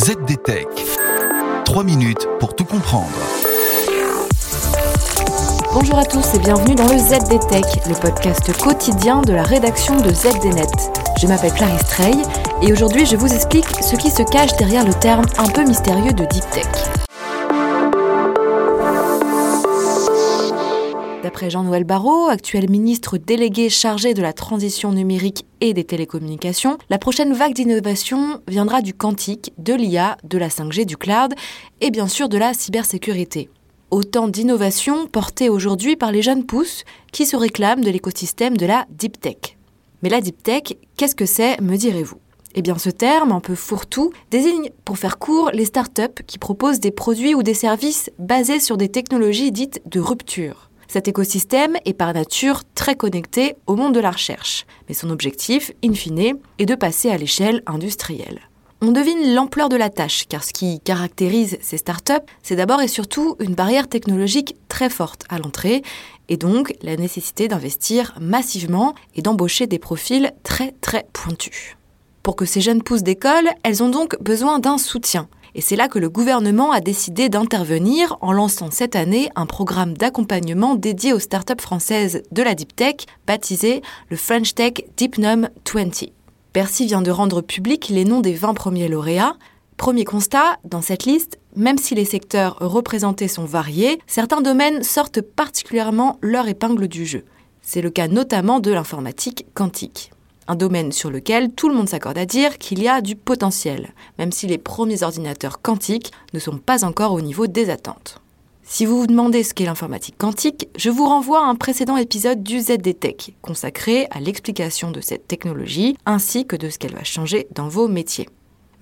ZDTech. 3 minutes pour tout comprendre. Bonjour à tous et bienvenue dans le ZDTech, le podcast quotidien de la rédaction de ZDNet. Je m'appelle Clarisse Trey et aujourd'hui je vous explique ce qui se cache derrière le terme un peu mystérieux de Deep Tech. D'après Jean-Noël Barrot, actuel ministre délégué chargé de la transition numérique et des télécommunications, la prochaine vague d'innovation viendra du quantique, de l'IA, de la 5G, du cloud et bien sûr de la cybersécurité. Autant d'innovations portées aujourd'hui par les jeunes pousses qui se réclament de l'écosystème de la deep tech. Mais la deep tech, qu'est-ce que c'est, me direz-vous? Eh bien, ce terme, un peu fourre-tout, désigne, pour faire court, les startups qui proposent des produits ou des services basés sur des technologies dites de rupture. Cet écosystème est par nature très connecté au monde de la recherche, mais son objectif, in fine, est de passer à l'échelle industrielle. On devine l'ampleur de la tâche, car ce qui caractérise ces startups, c'est d'abord et surtout une barrière technologique très forte à l'entrée, et donc la nécessité d'investir massivement et d'embaucher des profils très très pointus. Pour que ces jeunes pousses d'école, elles ont donc besoin d'un soutien, et c'est là que le gouvernement a décidé d'intervenir en lançant cette année un programme d'accompagnement dédié aux startups françaises de la deep tech, baptisé le French Tech Deepnum 20. Bercy vient de rendre public les noms des 20 premiers lauréats. Premier constat, dans cette liste, même si les secteurs représentés sont variés, certains domaines sortent particulièrement leur épingle du jeu. C'est le cas notamment de l'informatique quantique un domaine sur lequel tout le monde s'accorde à dire qu'il y a du potentiel, même si les premiers ordinateurs quantiques ne sont pas encore au niveau des attentes. Si vous vous demandez ce qu'est l'informatique quantique, je vous renvoie à un précédent épisode du ZDTech, consacré à l'explication de cette technologie ainsi que de ce qu'elle va changer dans vos métiers.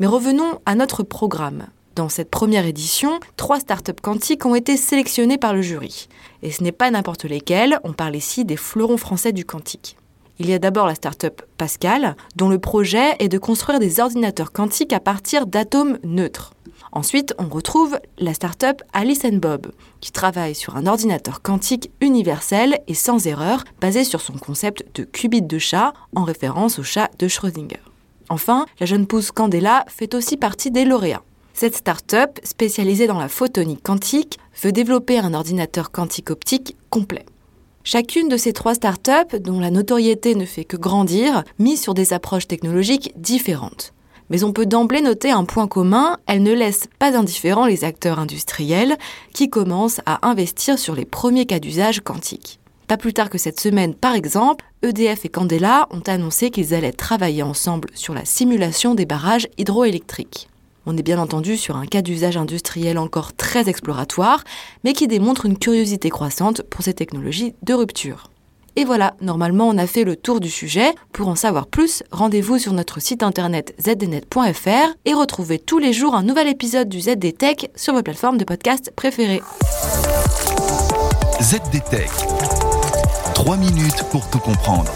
Mais revenons à notre programme. Dans cette première édition, trois startups quantiques ont été sélectionnées par le jury. Et ce n'est pas n'importe lesquelles, on parle ici des fleurons français du quantique. Il y a d'abord la start-up Pascal, dont le projet est de construire des ordinateurs quantiques à partir d'atomes neutres. Ensuite, on retrouve la start-up Alice Bob, qui travaille sur un ordinateur quantique universel et sans erreur, basé sur son concept de qubit de chat, en référence au chat de Schrödinger. Enfin, la jeune pousse Candela fait aussi partie des lauréats. Cette start-up, spécialisée dans la photonique quantique, veut développer un ordinateur quantique optique complet. Chacune de ces trois startups, dont la notoriété ne fait que grandir, mise sur des approches technologiques différentes. Mais on peut d'emblée noter un point commun, elles ne laissent pas indifférents les acteurs industriels qui commencent à investir sur les premiers cas d'usage quantiques. Pas plus tard que cette semaine, par exemple, EDF et Candela ont annoncé qu'ils allaient travailler ensemble sur la simulation des barrages hydroélectriques. On est bien entendu sur un cas d'usage industriel encore très exploratoire, mais qui démontre une curiosité croissante pour ces technologies de rupture. Et voilà, normalement on a fait le tour du sujet. Pour en savoir plus, rendez-vous sur notre site internet zdnet.fr et retrouvez tous les jours un nouvel épisode du ZD Tech sur vos plateformes de podcast préférées. ZD Tech. 3 minutes pour tout comprendre.